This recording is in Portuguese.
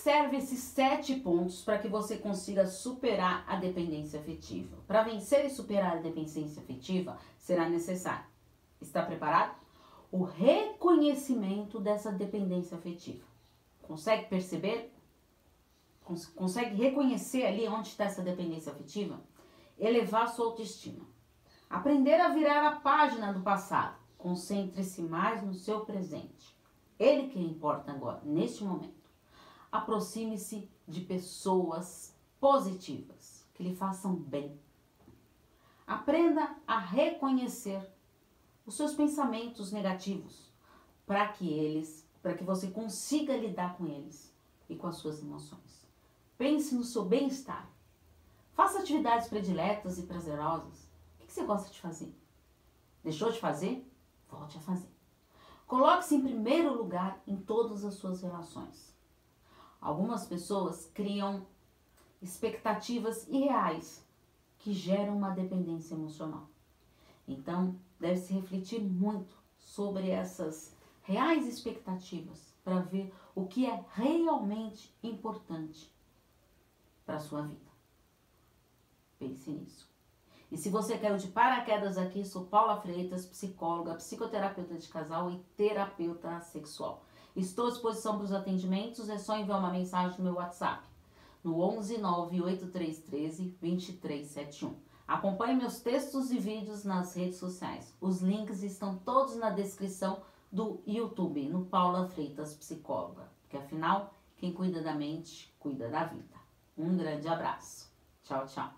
serve esses sete pontos para que você consiga superar a dependência afetiva? Para vencer e superar a dependência afetiva, será necessário. Está preparado? O reconhecimento dessa dependência afetiva. Consegue perceber? Cons consegue reconhecer ali onde está essa dependência afetiva? Elevar sua autoestima. Aprender a virar a página do passado. Concentre-se mais no seu presente. Ele que importa agora, neste momento aproxime-se de pessoas positivas que lhe façam bem. Aprenda a reconhecer os seus pensamentos negativos para que eles, para que você consiga lidar com eles e com as suas emoções. Pense no seu bem-estar. Faça atividades prediletas e prazerosas. O que você gosta de fazer? Deixou de fazer? Volte a fazer. Coloque-se em primeiro lugar em todas as suas relações. Algumas pessoas criam expectativas irreais que geram uma dependência emocional. Então, deve-se refletir muito sobre essas reais expectativas para ver o que é realmente importante para a sua vida. Pense nisso. E se você caiu de paraquedas aqui, sou Paula Freitas, psicóloga, psicoterapeuta de casal e terapeuta sexual. Estou à disposição para os atendimentos, é só enviar uma mensagem no meu WhatsApp, no 11 98313 2371. Acompanhe meus textos e vídeos nas redes sociais. Os links estão todos na descrição do YouTube, no Paula Freitas Psicóloga. Porque afinal, quem cuida da mente, cuida da vida. Um grande abraço. Tchau, tchau.